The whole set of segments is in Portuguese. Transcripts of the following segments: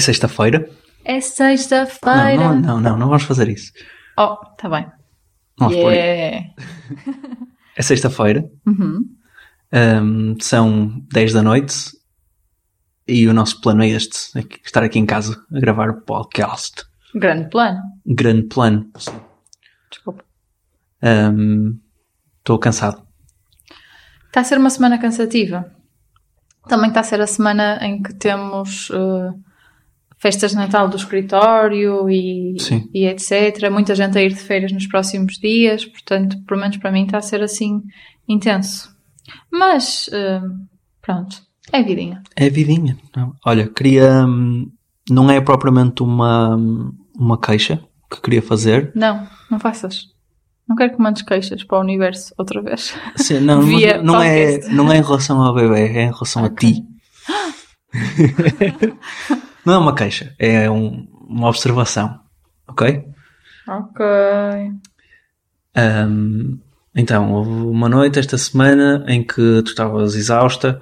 É sexta-feira? É sexta-feira. Não, não, não, não, não vamos fazer isso. Oh, tá bem. Vamos por. Yeah. É sexta-feira, Uhum. hum, são 10 da noite e o nosso plano é este: é estar aqui em casa a gravar o podcast. Grande plano. Grande plano. Desculpa. Estou cansado. Está a ser uma semana cansativa. Também está a ser a semana em que temos eh, festas de Natal do escritório e, e etc. Muita gente a ir de feiras nos próximos dias, portanto, pelo menos para mim está a ser assim intenso. Mas, eh, pronto, é vidinha. É vidinha. Não. Olha, queria. hum, Não é propriamente uma, uma queixa que queria fazer. Não, não faças. Não quero que mandes queixas para o universo outra vez. Sim, não, não, é, não é em relação ao bebê, é em relação Ok. a ti. não é uma queixa, é um- uma observação. Ok? Ok. Ahm, então, houve uma noite esta semana em que tu estavas exausta,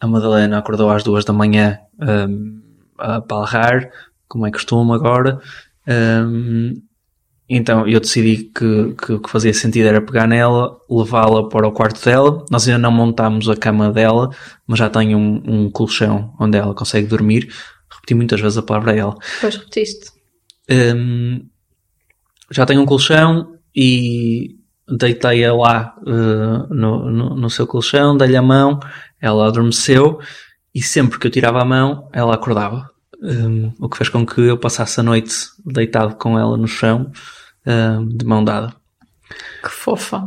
a Madalena acordou às duas da manhã ahm, a palrar, como é costume agora. Ahm, então eu decidi que, que o que fazia sentido era pegar nela, levá-la para o quarto dela. Nós ainda não montámos a cama dela, mas já tenho um, um colchão onde ela consegue dormir. Repeti muitas vezes a palavra ela. Depois repetiste. Hum, já tenho um colchão e deitei-a lá uh, no, no, no seu colchão, dei-lhe a mão, ela adormeceu e sempre que eu tirava a mão, ela acordava. Hum, o que fez com que eu passasse a noite deitado com ela no chão, hum, de mão dada. Que fofa.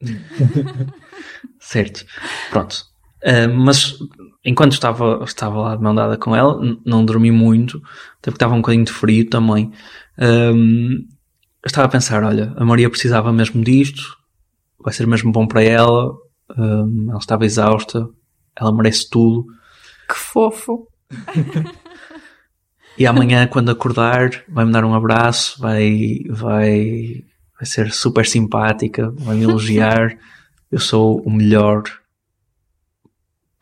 Certo. Pronto. Uh, mas enquanto estava, estava lá de mão dada com ela, não dormi muito, até porque estava um bocadinho de frio também. Um, eu estava a pensar: olha, a Maria precisava mesmo disto, vai ser mesmo bom para ela. um, ela estava exausta, ela merece tudo. Que fofo. E amanhã, quando acordar, vai-me dar um abraço, vai, vai, vai ser super simpática, vai me elogiar. Eu sou o melhor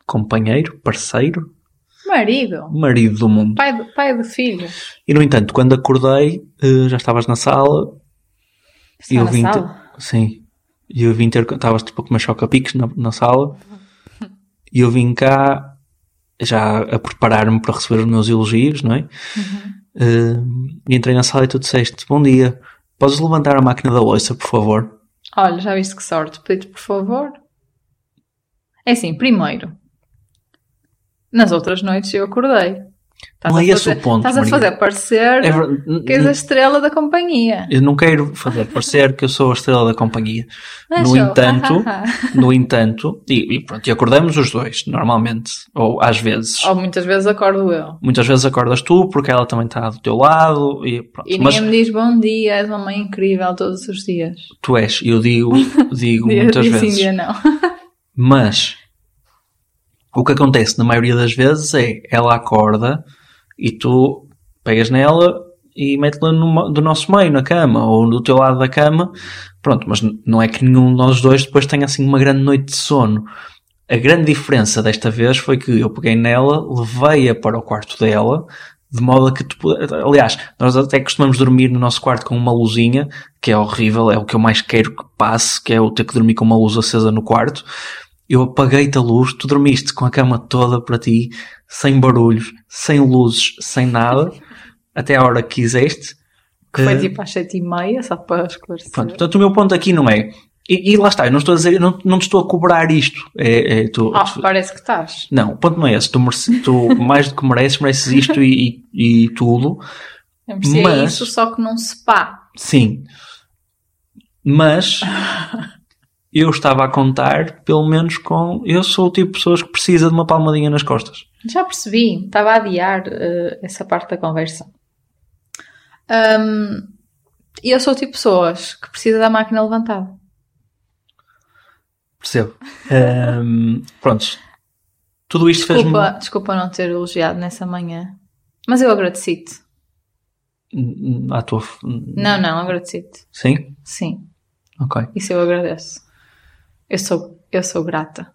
companheiro, parceiro, Marido. marido do mundo. Pai de, pai de filhos. E no entanto, quando acordei, eh, já estavas na sala Está e eu na vim ter, sala? sim, e eu vim ter, estavas tipo a comer choca-piques na, na sala e eu vim cá já a preparar-me para receber os meus elogios, não é? Eh, e entrei na sala e tu disseste, bom dia, podes levantar a máquina da louça, por favor? Olha, já viste que sorte. Pedi-te, por favor. É assim, primeiro. Nas outras noites eu acordei. Estás Não é esse fazer- o ponto, Estás a Maria. fazer parecer É que és a estrela da companhia. Eu não quero fazer parecer que eu sou a estrela da companhia. Não No sou. entanto, no entanto, e, e pronto, e acordamos os dois, normalmente, ou às vezes. Ou muitas vezes acordo eu. Muitas vezes acordas tu porque ela também está do teu lado e pronto. E Mas ninguém me diz bom dia, és uma mãe incrível todos os dias. tu és, eu digo, digo muitas dia sim, vezes. dia não. Mas o que acontece na maioria das vezes é ela acorda e tu pegas nela e metes-la no- do nosso meio na cama ou do teu lado da cama. Pronto, mas não é que nenhum de nós dois depois tenha assim uma grande noite de sono. A grande diferença desta vez foi que eu peguei nela, levei-a para o quarto dela, de modo a que tu, aliás, nós até costumamos dormir no nosso quarto com uma luzinha, que é horrível, é o que eu mais quero que passe, que é eu ter que dormir com uma luz acesa no quarto. Eu apaguei-te a luz, tu dormiste com a cama toda para ti, sem barulhos, sem luzes, sem nada, até a hora que quiseste. Que foi Eh, tipo às sete e meia, só para esclarecer. Pronto, portanto, o meu ponto aqui não é. E, e lá está, eu não estou a dizer, não, não te estou a cobrar isto. É, é, tu, Ah, tu- parece que estás. não, o ponto não é esse. Tu, merece- tu mais do que mereces, mereces isto e, e, e tudo. Eu Mas- isso, só que num spa. Sim. Mas eu estava a contar, pelo menos com. Eu sou o tipo de pessoas que precisa de uma palmadinha nas costas. Já percebi, estava a adiar eh, essa parte da conversa. E eu sou o tipo de pessoas que precisa da máquina levantada. Percebo. Ahm, prontos. Tudo isto fez-me. Desculpa, desculpa não ter elogiado nessa manhã. Mas eu agradeci-te. À tua. Não, não, agradeci-te. Sim? Sim, Ok. isso eu agradeço. Eu sou, eu sou grata.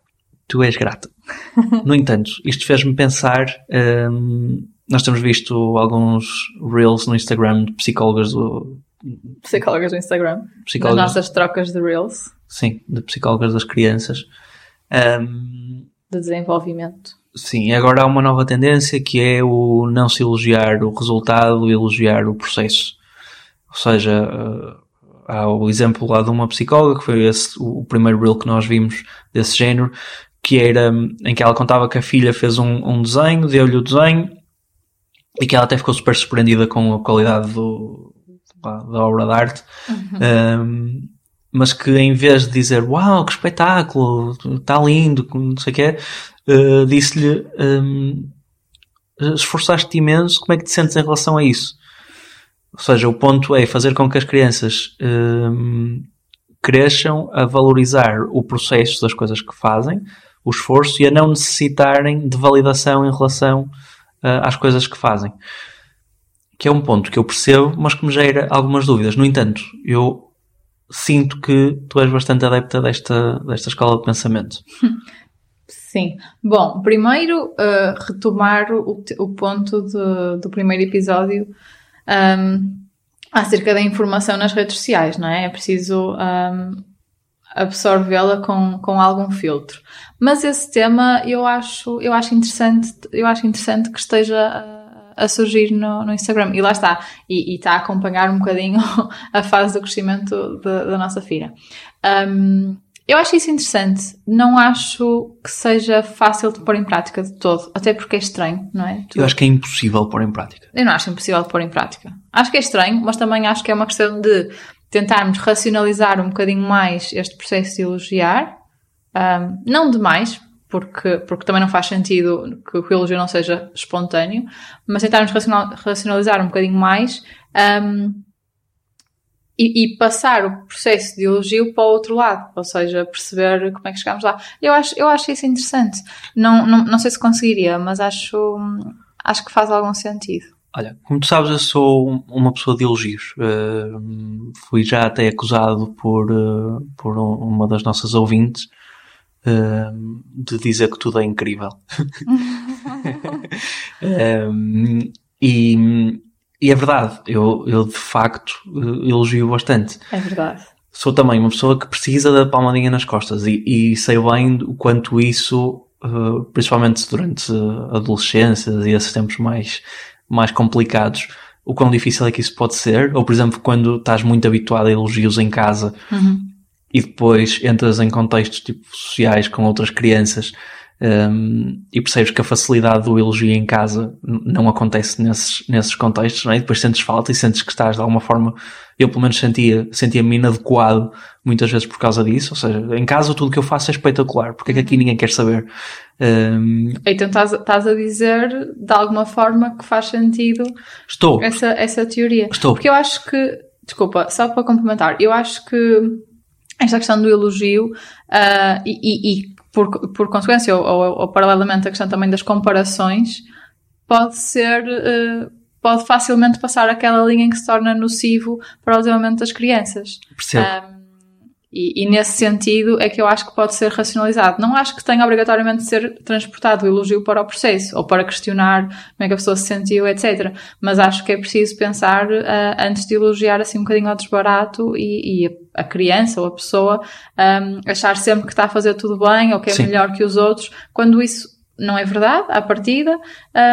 Tu és grata. No entanto, isto fez-me pensar hum, nós temos visto alguns reels no Instagram de psicólogas do. Psicólogas no Instagram. Psicólogas, Nas nossas trocas de Reels Sim, de psicólogas das crianças. Ahm, de desenvolvimento. sim, agora há uma nova tendência que é o não se elogiar o resultado elogiar o processo. Ou seja, eh, há o exemplo lá de uma psicóloga, que foi esse, o primeiro reel que nós vimos desse género, que era hum, em que ela contava que a filha fez um, um desenho, deu-lhe o desenho e que ela até ficou super surpreendida com a qualidade do, da, obra de arte. Um, mas que em vez de dizer uau, que espetáculo, está lindo, não sei o quê, eh, disse-lhe hum, esforçaste-te imenso, como é que te sentes em relação a isso? Ou seja, o ponto é fazer com que as crianças hum, cresçam a valorizar o processo das coisas que fazem, o esforço e a não necessitarem de validação em relação ah, às coisas que fazem. Que é um ponto que eu percebo, mas que me gera algumas dúvidas. No entanto, eu sinto que tu és bastante adepta desta, desta escola de pensamento. Sim. Bom, primeiro, uh, retomar o, o ponto de- do primeiro episódio um, acerca da informação nas redes sociais, não é? É preciso um, absorvê-la com, com algum filtro. Mas esse tema eu acho, eu acho interessante, eu acho interessante que esteja a, a surgir no, no Instagram. E lá está. E, está a acompanhar um bocadinho a fase do crescimento da, da nossa filha. Um, eu acho isso interessante. Não acho que seja fácil de pôr em prática de todo. Até porque é estranho, não é? Tu- Eu acho que é impossível pôr em prática. eu não acho impossível de pôr em prática. Acho que é estranho, mas também acho que é uma questão de tentarmos racionalizar um bocadinho mais este processo de elogiar. Ahm, não demais, porque, porque também não faz sentido que o elogio não seja espontâneo, mas tentarmos racional- racionalizar um bocadinho mais ahm, e, e passar o processo de elogio para o outro lado, ou seja, perceber como é que chegamos lá. Eu acho, eu acho isso interessante. Não, não, não sei se conseguiria, mas acho, acho que faz algum sentido. Olha, como tu sabes, eu sou um- uma pessoa de elogios. Uh, fui já até acusado por, uh, por um- uma das nossas ouvintes uh, de dizer que tudo é incrível. Um, e, e é verdade, eu, eu de facto uh, elogio bastante. É verdade. Sou também uma pessoa que precisa da palmadinha nas costas e, e sei bem o quanto isso, uh, principalmente durante a adolescência e esses tempos mais, mais complicados, o quão difícil é que isso pode ser. Ou, por exemplo, quando estás muito habituado a elogios em casa e depois entras em contextos tipo sociais com outras crianças um, e percebes que a facilidade do elogio em casa não acontece nesses, nesses contextos, não é? E depois sentes falta e sentes que estás de alguma forma, eu pelo menos sentia, sentia-me inadequado muitas vezes por causa disso, ou seja, em casa tudo o que eu faço é espetacular, porque é que aqui ninguém quer saber? Um, Então estás, estás a dizer de alguma forma que faz sentido estou, essa, essa teoria. estou. Porque eu acho que, desculpa, só para complementar, eu acho que esta questão do elogio ah, e, e- e por, por consequência, ou, ou- ou paralelamente a questão também das comparações, pode ser, eh, pode facilmente passar aquela linha em que se torna nocivo para o desenvolvimento das crianças. Percebo. Um, e, e nesse sentido é que eu acho que pode ser racionalizado. Não acho que tenha obrigatoriamente de ser transportado o elogio para o processo ou para questionar como é que a pessoa se sentiu, etc. Mas acho que é preciso pensar ah, antes de elogiar assim um bocadinho ao desbarato e, e a, criança ou a pessoa um, achar sempre que está a fazer tudo bem ou que é Sim. melhor que os outros, quando isso não é verdade, à partida,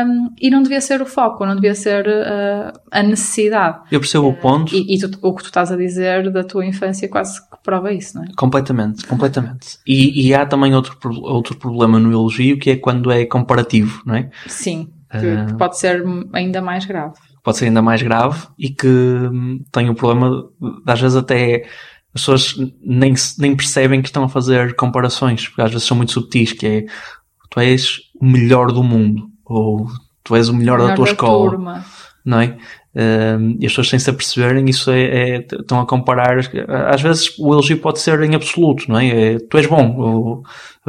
um, e não devia ser o foco, não devia ser ah, a necessidade. Eu percebo o ponto. E, e tu- o que tu estás a dizer da tua infância quase que prova isso, não é? Completamente, completamente. E, e há também outro, outro problema no elogio que é quando é comparativo, não é? Sim, que, que pode ser ainda mais grave. Pode ser ainda mais grave e que hum, tem o problema de às vezes até as pessoas nem, nem percebem que estão a fazer comparações, porque às vezes são muito subtis, que é tu és o melhor do mundo, ou tu és o melhor, da Melhor tua escola, turma. não é? Um, e as pessoas sem se aperceberem, isso é, é- estão a comparar. Às vezes o elogio pode ser em absoluto, não é? É, tu és bom, ou,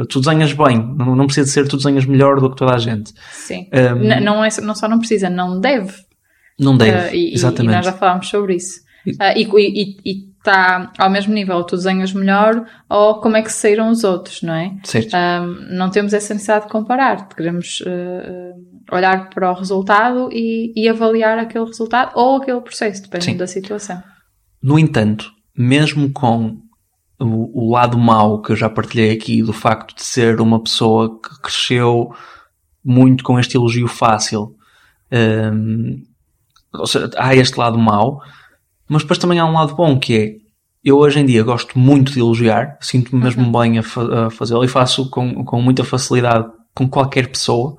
tu desenhas bem, não, não precisa de ser tu desenhas melhor do que toda a gente. Sim. Um, não, é, não só não precisa, não deve. Não deve, Ah, e, exatamente. e nós já falámos sobre isso. Ah, e está ao mesmo nível, tu desenhas melhor ou como é que saíram os outros, não é? Certo. Um, não temos essa necessidade de comparar, queremos uh, uh, olhar para o resultado e, e, avaliar aquele resultado ou aquele processo, dependendo Sim. da situação. No entanto, mesmo com o, o, lado mau que eu já partilhei aqui, do facto de ser uma pessoa que cresceu muito com este elogio fácil, um, ou seja, há este lado mau, mas depois também há um lado bom que é eu hoje em dia gosto muito de elogiar, sinto-me mesmo uhum. bem a, fa a fazê-lo e faço com, com muita facilidade com qualquer pessoa.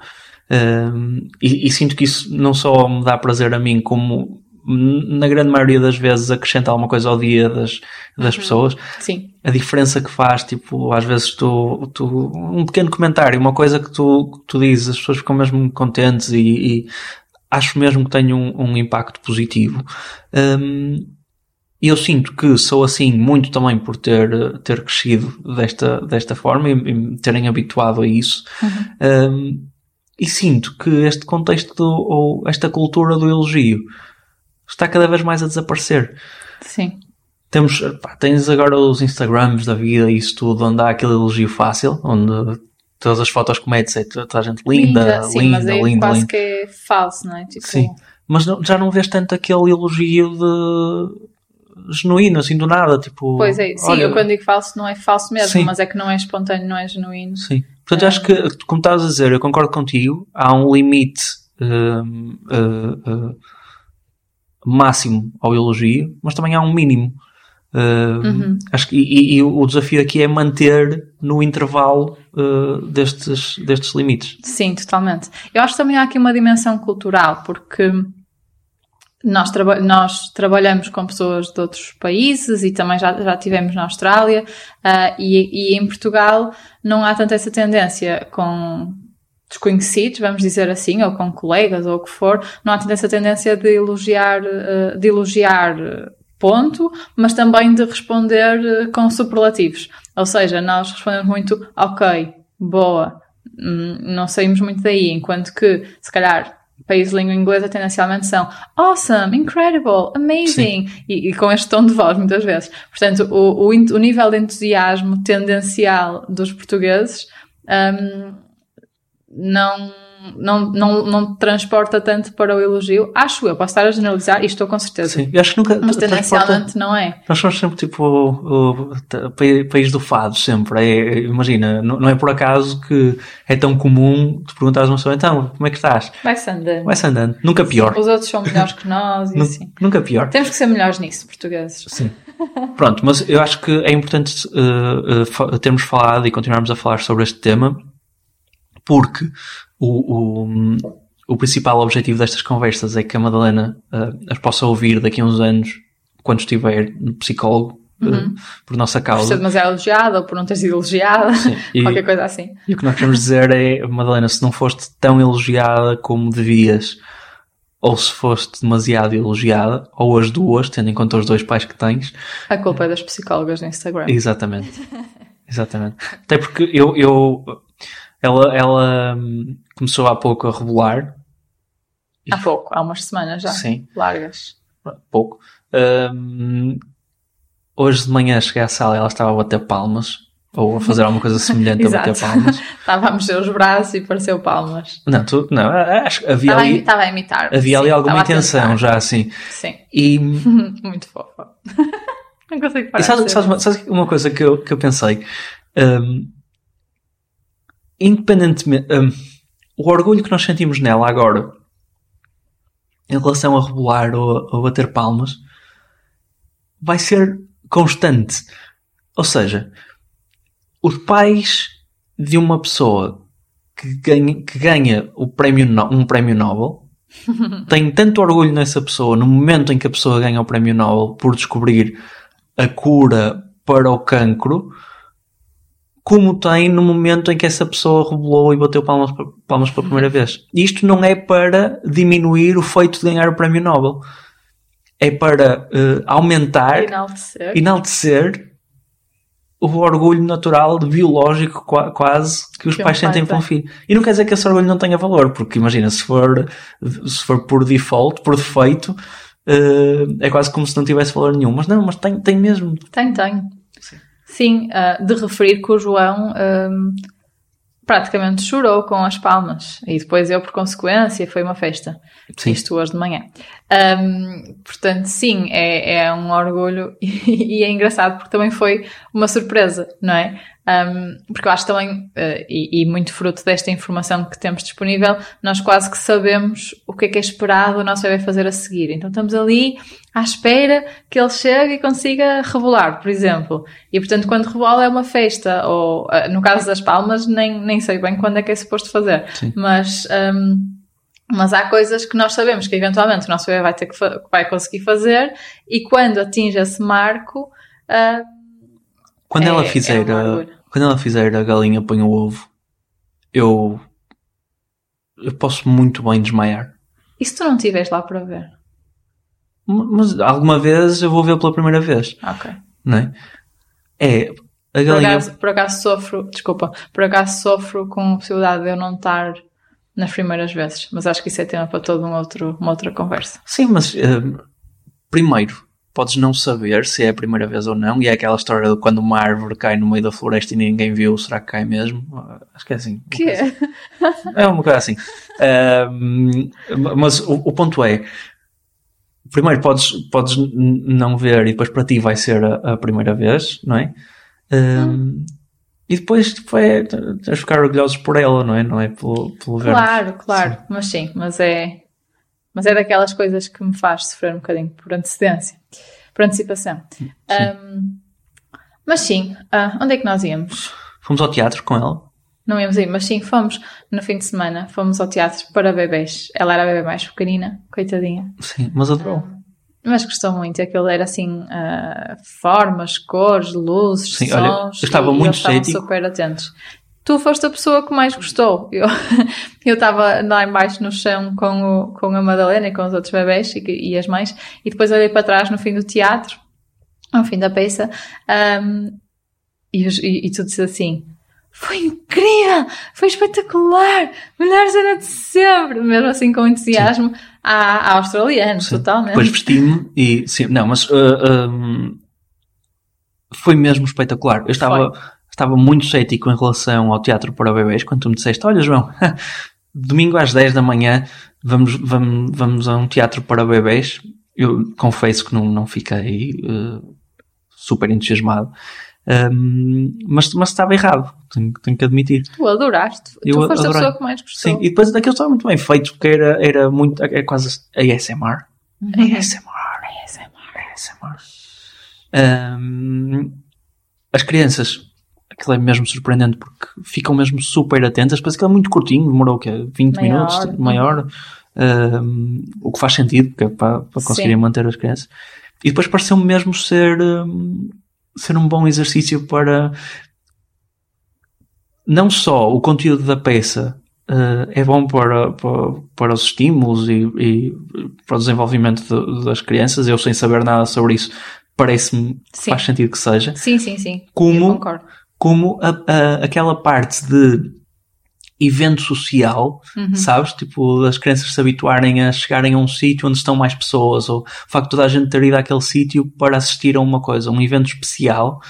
Um, e, e, sinto que isso não só me dá prazer a mim, como na grande maioria das vezes acrescenta alguma coisa ao dia das, das uhum. pessoas. Sim. A diferença que faz, tipo, às vezes tu, tu um pequeno comentário, uma coisa que tu, que tu dizes, as pessoas ficam mesmo contentes e, e acho mesmo que tem um, um impacto positivo. Um, eu sinto que sou assim muito também por ter, ter crescido desta, desta forma e, e me terem habituado a isso. Uhum. Um, e sinto que este contexto do, ou esta cultura do elogio está cada vez mais a desaparecer. Sim. Temos, pá, tens agora os Instagrams da vida e isso tudo, onde há aquele elogio fácil, onde todas as fotos que metes é toda a gente linda, linda, sim, linda, mas aí linda, quase linda. que é falso, não é? Tipo... Sim, mas não, já não vês tanto aquele elogio de genuíno, assim, do nada, tipo... Pois é, sim, olha, eu quando digo falso não é falso mesmo, sim. mas é que não é espontâneo, não é genuíno. Sim. Portanto, é. acho que, como estás a dizer, eu concordo contigo, há um limite uh, uh, uh, máximo ao elogio, mas também há um mínimo. Uhum. acho que, e, e, o desafio aqui é manter no intervalo destes, destes limites. Sim, totalmente. Eu acho que também há aqui uma dimensão cultural, porque nós, traba nós trabalhamos com pessoas de outros países e também já, já tivemos na Austrália uh, e, e em Portugal não há tanta essa tendência com desconhecidos, vamos dizer assim, ou com colegas ou o que for, não há tanta essa tendência de elogiar, uh, de elogiar ponto, mas também de responder uh, com superlativos. Ou seja, nós respondemos muito ok, boa, hum, não saímos muito daí, enquanto que se calhar países de língua inglesa tendencialmente são awesome, incredible, amazing, e, e, com este tom de voz muitas vezes. Portanto, o, o, o nível de entusiasmo tendencial dos portugueses um, não não, não, não transporta tanto para o elogio. Acho eu, posso estar a generalizar e estou com certeza. Sim, acho que nunca. Mas tendencialmente não é. Nós somos sempre tipo o, o país do fado, sempre. É, imagina, não, não é por acaso que é tão comum tu perguntares a uma pessoa, então, como é que estás? Vai-se andando. Vai-se andando. Nunca pior. Sim, os outros são melhores que nós e assim. Nunca pior. Temos que ser melhores nisso, portugueses. Sim. Pronto, mas eu acho que é importante uh, uh, termos falado e continuarmos a falar sobre este tema porque o, o, o principal objetivo destas conversas é que a Madalena uh, as possa ouvir daqui a uns anos, quando estiver no psicólogo, uh, uhum. por nossa causa. Por ser demasiado elogiada ou por não ter sido elogiada, e, qualquer coisa assim. E o que nós queremos dizer é, Madalena, se não foste tão elogiada como devias, ou se foste demasiado elogiada, ou as duas, tendo em conta os dois pais que tens. A culpa é das psicólogas no Instagram. Exatamente. Exatamente. Até porque eu, eu ela, ela hum, começou há pouco a rebolar. Há pouco, há umas semanas já. Sim. Largas. Pouco. Um, hoje de manhã cheguei à sala e ela estava a bater palmas. Ou a fazer alguma coisa semelhante a bater palmas. estava a mexer os braços e pareceu palmas. Não, tu, não acho que havia estava ali. A, estava a imitar. Havia sim, ali alguma intenção já assim. Sim. E. Muito fofa. não consigo parar. E sabes, sabes, sabes, uma coisa que eu, que eu pensei? Um, independentemente. Um, o orgulho que nós sentimos nela agora, em relação a rebolar ou, ou a bater palmas, vai ser constante. Ou seja, os pais de uma pessoa que ganha, que ganha o prémio, um prémio Nobel têm tanto orgulho nessa pessoa no momento em que a pessoa ganha o prémio Nobel por descobrir a cura para o cancro como tem no momento em que essa pessoa rebolou e bateu palmas, palmas pela primeira vez. Isto não é para diminuir o feito de ganhar o prémio Nobel. É para uh, aumentar, enaltecer. enaltecer o orgulho natural, biológico, quase, que os que pais sentem pelo filho. E não quer dizer que esse orgulho não tenha valor, porque imagina, se for, se for por default, por defeito, uh, é quase como se não tivesse valor nenhum. Mas não, mas tem, tem mesmo. Tem, tem. Sim, uh, de referir que o João um, praticamente chorou com as palmas. E depois eu, por consequência, foi uma festa. Sim. Isto hoje de manhã. Um, portanto, sim, é, é um orgulho e, é engraçado porque também foi uma surpresa, não é? Um, porque eu acho também, uh, e, e, muito fruto desta informação que temos disponível, nós quase que sabemos o que é que é esperado o nosso bebê fazer a seguir. Então estamos ali à espera que ele chegue e consiga rebolar, por exemplo. E portanto, quando rebola é uma festa, ou uh, no caso das palmas, nem, nem sei bem quando é que é suposto fazer. Sim. Mas. Um, mas há coisas que nós sabemos que eventualmente o nosso bebê vai ter que vai conseguir fazer e quando atinge esse marco. Uh, quando é, ela fizer é quando ela fizer a galinha põe o ovo, eu eu posso muito bem desmaiar. E se tu não estiveres lá para ver? Mas alguma vez eu vou ver pela primeira vez. Ok. Não é? É, a galinha... Por acaso, por acaso sofro, desculpa, por acaso sofro com a possibilidade de eu não estar nas primeiras vezes, mas acho que isso é tema para toda um outro, uma outra conversa. Sim, mas uh, primeiro, podes não saber se é a primeira vez ou não, e é aquela história de quando uma árvore cai no meio da floresta e ninguém viu, será que cai mesmo? Uh, acho que é assim. Que é? Assim. É uma coisa assim. Mas o, o, ponto é, primeiro podes, podes não ver e depois para ti vai ser a, a primeira vez, não é? Hum. E depois tipo, é, tens de ficar orgulhosos por ela, não é? Não é pelo, pelo Claro, claro, sim. mas sim, mas é, mas é daquelas coisas que me faz sofrer um bocadinho por antecedência, por antecipação. Um, mas sim, uh, onde é que nós íamos? Fomos ao teatro com ela? Não íamos ir, mas sim, fomos no fim de semana, fomos ao teatro para bebês. Ela era a bebê mais pequenina, coitadinha. Sim, mas adorou. Um, mas gostou muito, aquilo era assim, uh, formas, cores, luzes, Sim, sons. Olha, eu estava muito estavam super atentos. Tu foste a pessoa que mais gostou. Eu eu estava lá embaixo no chão com, o, com a Madalena e com os outros bebés e, e as mães, e depois olhei para trás no fim do teatro, no fim da peça, um, e, e, e tu disse assim: foi incrível, foi espetacular, melhor cena de sempre, mesmo assim com entusiasmo a, a australiano, sim. totalmente. Depois vesti-me e, sim, não, mas uh, um, foi mesmo espetacular. Eu estava, estava muito cético em relação ao teatro para bebês, quando tu me disseste, olha João, domingo às 10 da manhã vamos, vamos, vamos a um teatro para bebês. Eu confesso que não, não fiquei uh, super entusiasmado. Um, mas, mas estava errado, tenho, tenho que admitir. Tu adoraste, eu tu foste adorei. a pessoa que mais gostou. Sim, e depois daquilo estava muito bem feito, porque era, era muito, é quase ASMR. Uhum. ASMR. ASMR. ASMR. Um, as crianças, aquilo é mesmo surpreendente porque ficam mesmo super atentas, depois aquilo é muito curtinho, demorou o quê? 20 meia minutos, hora. Um, o que faz sentido, é para, para conseguirem Sim. manter as crianças. E depois pareceu-me mesmo ser um, ser um bom exercício para não só o conteúdo da peça uh, é bom para, para, para os estímulos e, e para o desenvolvimento de, das crianças, eu sem saber nada sobre isso, parece-me faz sentido que seja. Sim, sim, sim. Como, como a, a, aquela parte de evento social, uhum. sabes? Tipo, as crianças se habituarem a chegarem a um sítio onde estão mais pessoas, ou o facto de toda a gente ter ido àquele sítio para assistir a uma coisa, um evento especial.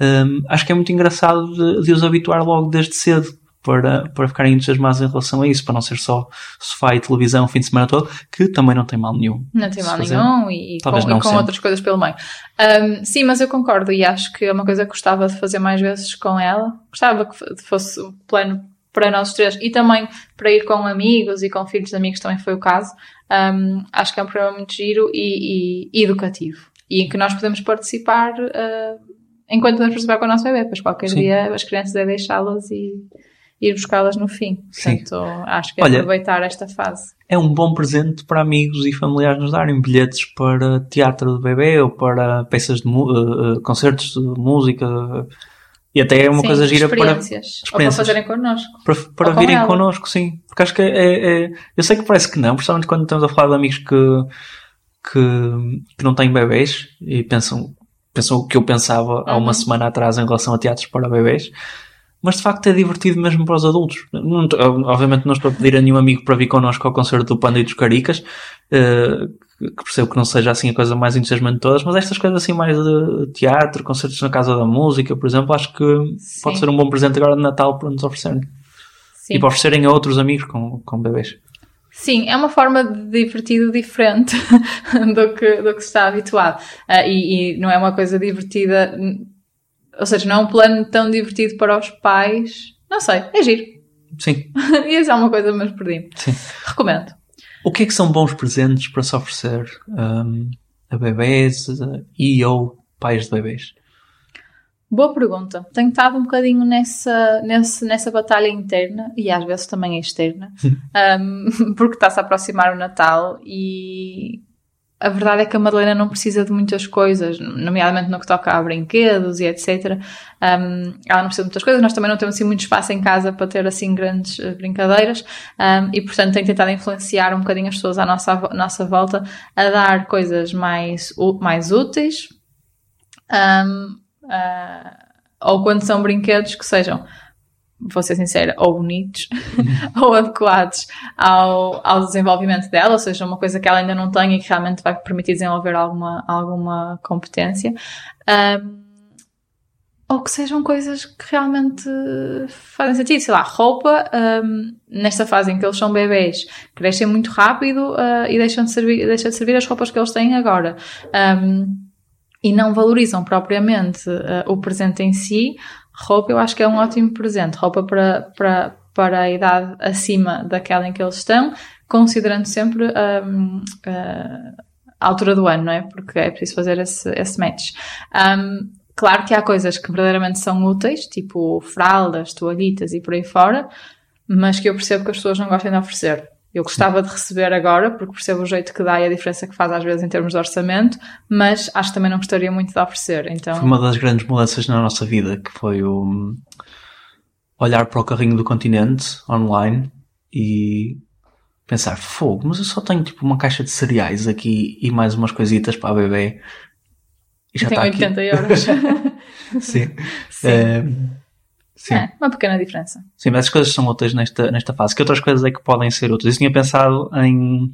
Um, acho que é muito engraçado de, de, os habituar logo desde cedo para, para ficarem entusiasmados em relação a isso, para não ser só sofá e televisão o fim de semana todo, que também não tem mal nenhum. Não tem mal nenhum e, com, e com outras coisas pelo meio. Um, sim, mas eu concordo e acho que é uma coisa que gostava de fazer mais vezes com ela. Gostava que fosse o plano para nós três e também para ir com amigos e com filhos de amigos também foi o caso. Um, acho que é um programa muito giro e, e, educativo e em que nós podemos participar uh, enquanto podemos participar com o nosso bebê, pois qualquer Sim. dia as crianças devem deixá-las e ir buscá-las no fim. Portanto, Sim. acho que é Olha, aproveitar esta fase. É um bom presente para amigos e familiares nos darem bilhetes para teatro de bebê ou para peças de uh, concertos de música e até é uma sim, coisa gira para, experiências. Ou para fazerem connosco. Para, para virem ela. connosco, sim. Porque acho que é, é, é, Eu sei que parece que não, principalmente quando estamos a falar de amigos que, que, que não têm bebês e pensam, pensam o que eu pensava uhum. há uma uhum. semana atrás em relação a teatros para bebês. Mas de facto é divertido mesmo para os adultos. Não, obviamente não estou a pedir a nenhum amigo para vir connosco ao concerto do Panda e dos Caricas, uh, que percebo que não seja assim a coisa mais entusiasmante de todas, mas estas coisas assim mais de teatro, concertos na Casa da Música, por exemplo, acho que Sim. pode ser um bom presente agora de Natal para nos oferecerem. e para oferecerem a outros amigos com, com bebês. Sim, é uma forma de divertido diferente do, que, do que se está habituado. Uh, e, e, não é uma coisa divertida, ou seja, não é um plano tão divertido para os pais. Não sei, é giro. Sim. Ia ser uma coisa, mas perdi Sim. Recomendo. O que é que são bons presentes para se oferecer um, a bebês e ou pais de bebês? Boa pergunta. Tenho estado um bocadinho nessa, nessa, nessa batalha interna e às vezes também externa, um, porque está-se a aproximar o Natal e a verdade é que a Madalena não precisa de muitas coisas, nomeadamente no que toca a brinquedos e etc. Um, ela não precisa de muitas coisas, nós também não temos assim muito espaço em casa para ter assim grandes uh, brincadeiras um, e portanto tenho tentado influenciar um bocadinho as pessoas à nossa, nossa volta a dar coisas mais, mais úteis. Um, Uh, ou quando são brinquedos que sejam, vou ser sincera, ou bonitos ou adequados ao, ao desenvolvimento dela, ou seja, uma coisa que ela ainda não tem e que realmente vai permitir desenvolver alguma, alguma competência. Um, ou que sejam coisas que realmente fazem sentido. Sei lá, roupa, um, nesta fase em que eles são bebês, crescem muito rápido uh, e deixam de, servir, deixam de servir as roupas que eles têm agora. Um, e não valorizam propriamente uh, o presente em si, roupa eu acho que é um ótimo presente. Roupa para, para, para a idade acima daquela em que eles estão, considerando sempre um, uh, a altura do ano, não é? Porque é preciso fazer esse, esse match. Um, claro que há coisas que verdadeiramente são úteis, tipo fraldas, toalhitas e por aí fora, mas que eu percebo que as pessoas não gostam de oferecer. Eu gostava de receber agora, porque percebo o jeito que dá e a diferença que faz às vezes em termos de orçamento, mas acho que também não gostaria muito de oferecer. Então... Foi uma das grandes mudanças na nossa vida, que foi o olhar para o carrinho do continente online e pensar, fogo, mas eu só tenho tipo uma caixa de cereais aqui e mais umas coisitas para a bebê. E já está 80 aqui. euros. Sim. Sim. É, Sim. É, uma pequena diferença. Sim, mas as coisas são úteis nesta, nesta fase. Que outras coisas é que podem ser úteis? Eu tinha pensado em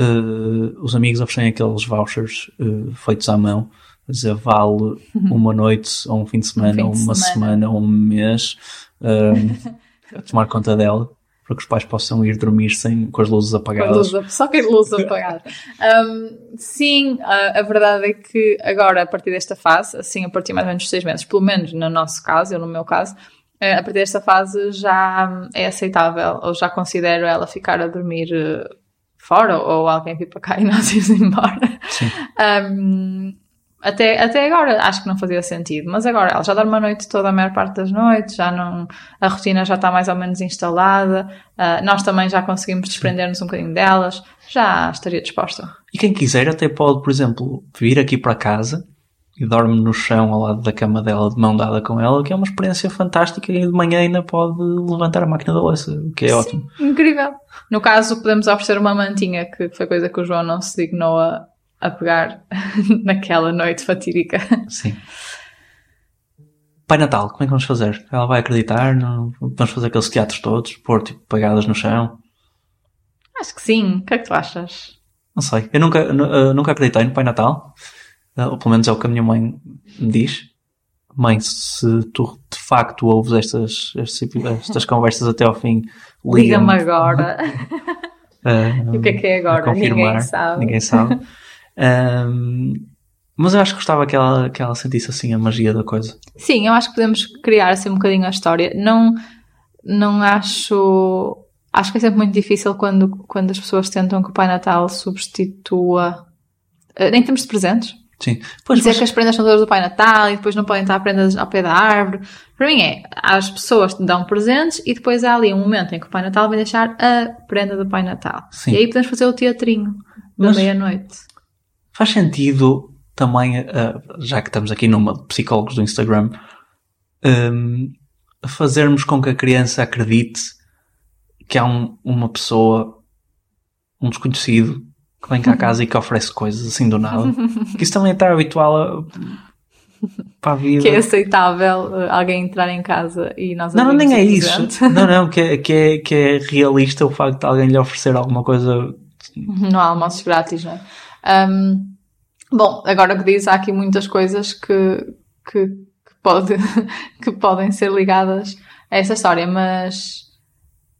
uh, os amigos oferecerem aqueles vouchers uh, feitos à mão, a dizer vale uhum. uma noite, ou um fim de semana, um ou uma semana. semana, ou um mês, uh, a tomar conta dela para que os pais possam ir dormir sem, com as luzes apagadas. Luz, só com as luzes apagadas. Um, sim, a, a, verdade é que agora, a partir desta fase, assim, a partir mais ou menos de seis meses, pelo menos no nosso caso, eu no meu caso, eh, a partir desta fase já é aceitável, ou já considero ela ficar a dormir eh, fora, ou alguém vir para cá e nós irmos embora. Sim. Um, até, até agora acho que não fazia sentido, mas agora ela já dorme a noite toda, a maior parte das noites, já não, a rotina já está mais ou menos instalada, uh, nós também já conseguimos desprender-nos um bocadinho delas, já estaria disposta. E quem quiser até pode, por exemplo, vir aqui para casa e dorme no chão ao lado da cama dela, de mão dada com ela, que é uma experiência fantástica e de manhã ainda pode levantar a máquina da louça, o que é Sim, ótimo. Incrível. No caso, podemos oferecer uma mantinha, que foi coisa que o João não se dignou a, a pegar naquela noite fatídica. Sim. Pai Natal, como é que vamos fazer? Ela vai acreditar? Não? Vamos fazer aqueles teatros todos, pôr tipo pegadas no chão? Acho que sim. O que é que tu achas? Não sei. Eu nunca, uh, nunca acreditei no Pai Natal. Uh, ou pelo menos é o que a minha mãe me diz. Mãe, se tu de facto ouves estas, estas, estas conversas até ao fim, liga-me liga agora. Uh, e o que é que é agora? Ninguém sabe. Ninguém sabe. Um, mas eu acho que gostava que ela, que ela sentisse assim a magia da coisa. Sim, eu acho que podemos criar assim um bocadinho a história. Não, não acho. Acho que é sempre muito difícil quando, quando as pessoas tentam que o Pai Natal substitua. Nem temos de presentes. Sim. Pois, Dizer mas... que as prendas são todas do Pai Natal e depois não podem estar prendas ao pé da árvore. Para mim é, as pessoas te dão presentes e depois há ali um momento em que o Pai Natal vai deixar a prenda do Pai Natal. Sim. E aí podemos fazer o teatrinho da meia-noite. Faz sentido também, uh, já que estamos aqui numa de psicólogos do Instagram, um, fazermos com que a criança acredite que há um, uma pessoa, um desconhecido, que vem cá a casa e que oferece coisas assim do nada. que isso também está habitual a, para a vida. Que é aceitável uh, alguém entrar em casa e nós Não, não, nem é isso. Não, não, que é, que, é, que é realista o facto de alguém lhe oferecer alguma coisa. Não há almoços grátis, não é? Um, bom, agora que diz, há aqui muitas coisas que, que, que, pode, que podem ser ligadas a essa história, mas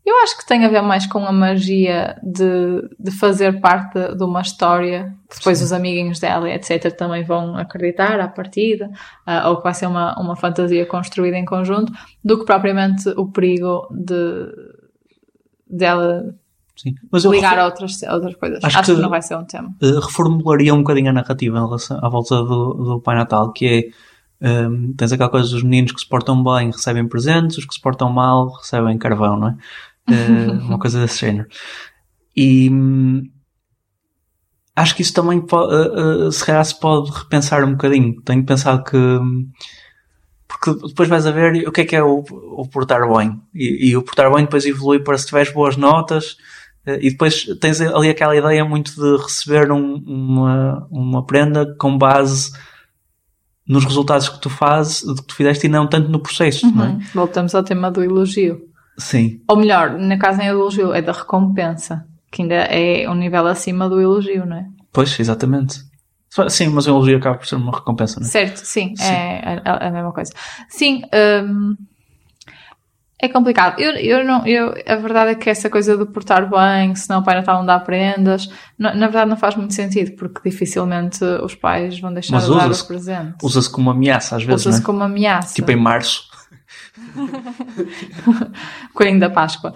Eu acho que tem a ver mais com a magia de, de fazer parte de uma história que depois Sim. os amiguinhos dela, etc., também vão acreditar à partida, ah, ou que vai ser uma, uma fantasia construída em conjunto, do que propriamente o perigo de dela Sim. Mas eu ligar refor- a outras, a outras coisas. Acho Acho, que, que- não vai ser um tema. eh, reformularia um bocadinho a narrativa em relação à volta do, do Pai Natal, que é ehm, tens aquela coisa dos meninos que se portam bem recebem presentes, os que se portam mal recebem carvão, não é? Eh, uma coisa desse género. E hum, acho que isso também po- eh, eh, se calhar se pode repensar um bocadinho. Tenho pensado que hum, porque depois vais a ver o que é que é o, o portar bem. E, e o portar bem depois evolui para se tiveres boas notas. Eh, E depois tens ali aquela ideia muito de receber um- uma, uma prenda com base nos resultados que tu fazes, que tu fizeste e não tanto no processo, não é? Uhum. Voltamos ao tema do elogio. Sim, Ou melhor, na casa nem é do elogio, é da recompensa, que ainda é um nível acima do elogio, não é? pois, exatamente. Sim, mas o elogio acaba por ser uma recompensa, não é? Certo, sim, Sim. É, a, a mesma coisa. Sim, hum, é complicado. Eu, eu não, eu, a verdade é que essa coisa de portar bem, senão o Pai Natal não dá prendas, na, na verdade não faz muito sentido, porque dificilmente os pais vão deixar Mas de dar usa-se- os presentes. Usa-se como ameaça às vezes, Usa-se é? como ameaça. Tipo em março. Coelhinho da Páscoa.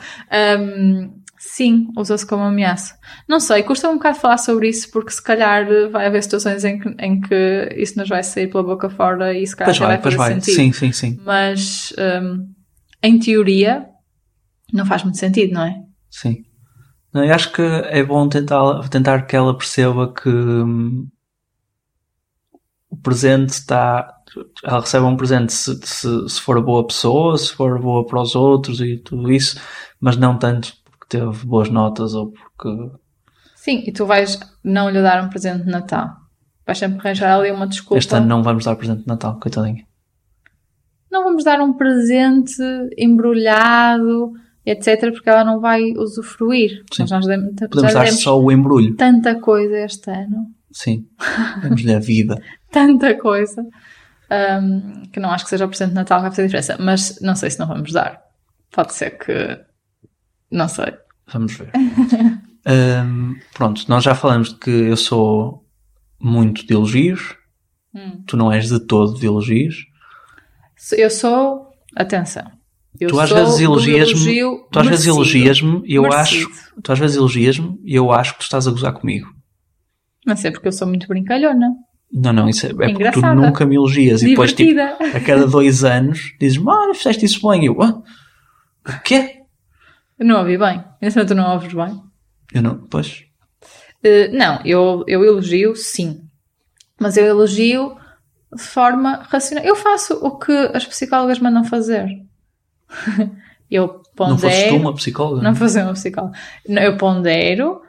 Hum, sim, usa-se como ameaça. Não sei, custa um bocado falar sobre isso, porque se calhar vai haver situações em que, em que isso nos vai sair pela boca fora e se calhar Pois vai, vai fazer vai. sentido. Sim, sim, sim. Mas hum, em teoria não faz muito sentido, não é? Sim. Eu acho que é bom tentar, tentar que ela perceba que hum, o presente está. Ela recebe um presente se, se, se for boa pessoa, se for boa para os outros e tudo isso, mas não tanto porque teve boas notas ou porque. Sim, e tu vais não lhe dar um presente de Natal. Vais sempre arranjar ali uma desculpa. Este ano não vamos dar presente de Natal, coitadinha. Não vamos dar um presente embrulhado, etc., porque ela não vai usufruir. Sim. Mas nós demos, Podemos dar só o embrulho. tanta coisa este ano, Sim. Damos-lhe a vida. tanta coisa, hum, que não acho que seja o presente de Natal que vai fazer diferença. Mas não sei se não vamos dar. Pode ser que. Não sei. Vamos ver. Hum, pronto, nós já falamos de que eu sou muito de elogios. Hum. Tu não és de todo de elogios. Eu sou. Atenção. Eu Tu às vezes elogias-me- elogio Tu às vezes elogias-me e eu Merecido. acho. Tu às vezes elogias-me e eu acho que tu estás a gozar comigo. Mas é porque eu sou muito brincalhona. Não, não, isso é, é porque tu nunca me elogias e depois, tipo, Divertida. a cada dois anos dizes-me, ah, fizeste isso bem. E eu, ah, o quê? Eu não ouvi bem. Ainda tu não ouves bem. Eu não, pois, Uh, não, eu, eu elogio, sim. Mas eu elogio de forma racional. Eu faço o que as psicólogas mandam fazer. eu não fosses tu pondero. uma psicóloga? Não fazer uma psicóloga. Eu pondero,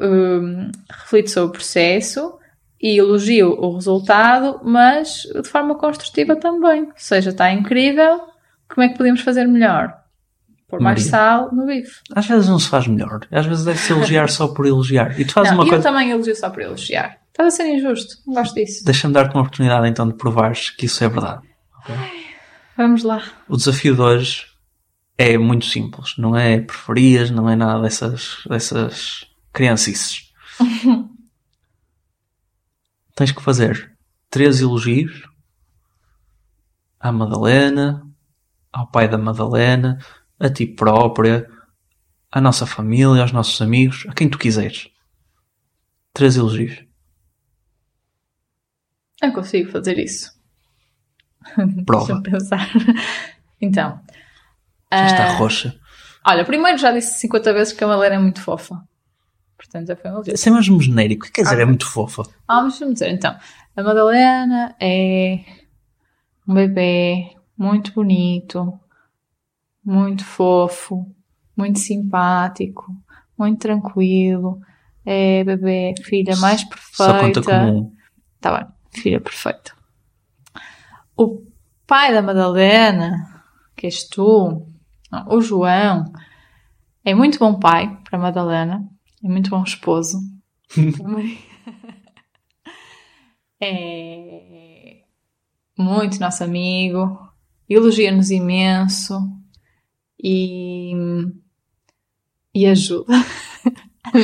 hum, reflito sobre o processo e elogio o resultado, mas de forma construtiva também. Ou seja, está incrível. Como é que podemos fazer melhor? Pôr mais sal no bife. Às vezes não se faz melhor. Às vezes deve-se elogiar só por elogiar. E tu fazes Não, uma eu coisa. também elogio só para elogiar. Estás a ser injusto. Não gosto disso. Deixa-me dar-te uma oportunidade então de provares que isso é verdade. Vamos lá. O desafio de hoje é muito simples. Não é preferias, não é nada dessas, dessas criancices. Tens que fazer três elogios à Madalena, ao pai da Madalena, a ti própria, à nossa família, aos nossos amigos, a quem tu quiseres. Três elogios. Eu consigo fazer isso. Prova. Deixa-me pensar. Então. Já está ah, roxa. Olha, primeiro já disse 50 vezes que a Malena é muito fofa. Portanto, já foi um elogio. Isso é mesmo genérico. Quer dizer, é muito fofa. Ah, mas deixa-me dizer, então. A Madalena é um bebê muito bonito, muito fofo, muito simpático, muito tranquilo. É bebê, filha mais perfeita. Só conta como um. Tá bem, filha perfeita. O pai da Madalena, que és tu, o João, é muito bom pai para a Madalena, é muito bom esposo. É muito nosso amigo, elogia-nos imenso e E ajuda.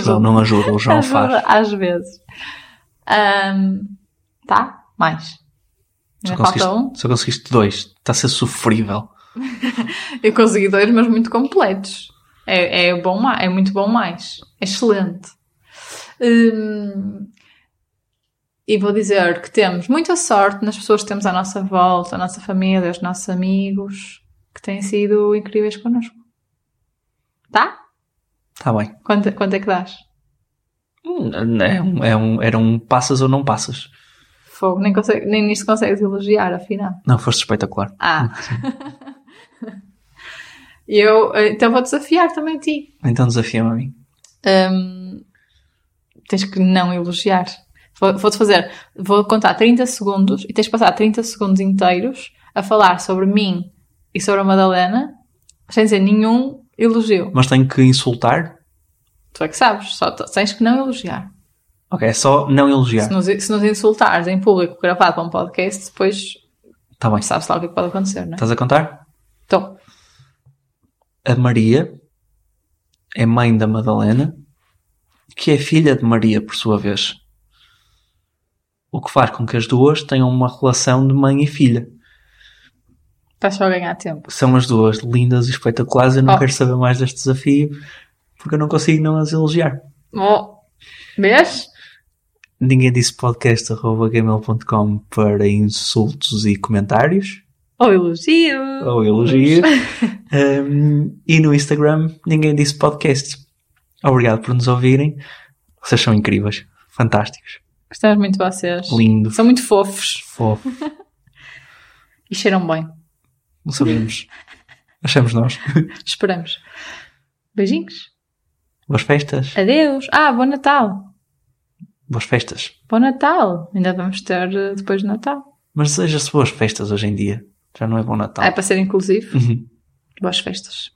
João não ajuda, o João ajuda faz. às vezes. Ahm, tá? Mais. Só falta conseguiste, um. só conseguiste dois. Está a ser sofrível. Eu consegui dois, mas muito completos. É, é, bom, é muito bom mais. Excelente. Hum, e vou dizer que temos muita sorte nas pessoas que temos à nossa volta, a nossa família, os nossos amigos, que têm sido incríveis connosco. Tá? Está bem. Quanto, quanto é que dás? Hum, É um, é um, era um passas ou não passas. Fogo, nem, consegue, nem nisto consegues elogiar, afinal. Não, foste espetacular. Ah. E eu, então vou desafiar também a ti. Então desafia-me a mim. Hum, tens que não elogiar. Vou- Vou-te fazer, vou contar 30 segundos e tens de passar 30 segundos inteiros a falar sobre mim e sobre a Madalena sem dizer nenhum elogio. Mas tenho que insultar? Tu é que sabes, só tens que não elogiar. Ok, é só não elogiar. Se nos, se nos insultares em público gravado para um podcast, depois Está bem. sabes lá o que é pode acontecer, não é? Estás a contar? Então, A Maria é mãe da Madalena, que é filha de Maria, por sua vez. O que faz com que as duas tenham uma relação de mãe e filha. estás só a ganhar tempo. São as duas lindas e espetaculares. Eu não Oh. quero saber mais deste desafio porque eu não consigo não as elogiar. Oh, vês? Ninguém disse podcast.gmail.com para insultos e comentários Ou elogio. ou elogios. Um, e no Instagram, ninguém disse podcast. Obrigado por nos ouvirem. Vocês são incríveis, fantásticos, Gostamos muito de vocês. lindo, São muito fofos fofo. e cheiram bem. Não sabemos. Achamos nós. Esperamos. Beijinhos. Boas festas. Adeus. Ah, bom Natal. Boas festas. Bom Natal. Ainda vamos ter eh, depois do Natal. Mas deseja-se boas festas hoje em dia. Já não é bom Natal. Ah, é para ser inclusivo. Uhum. Boas festas.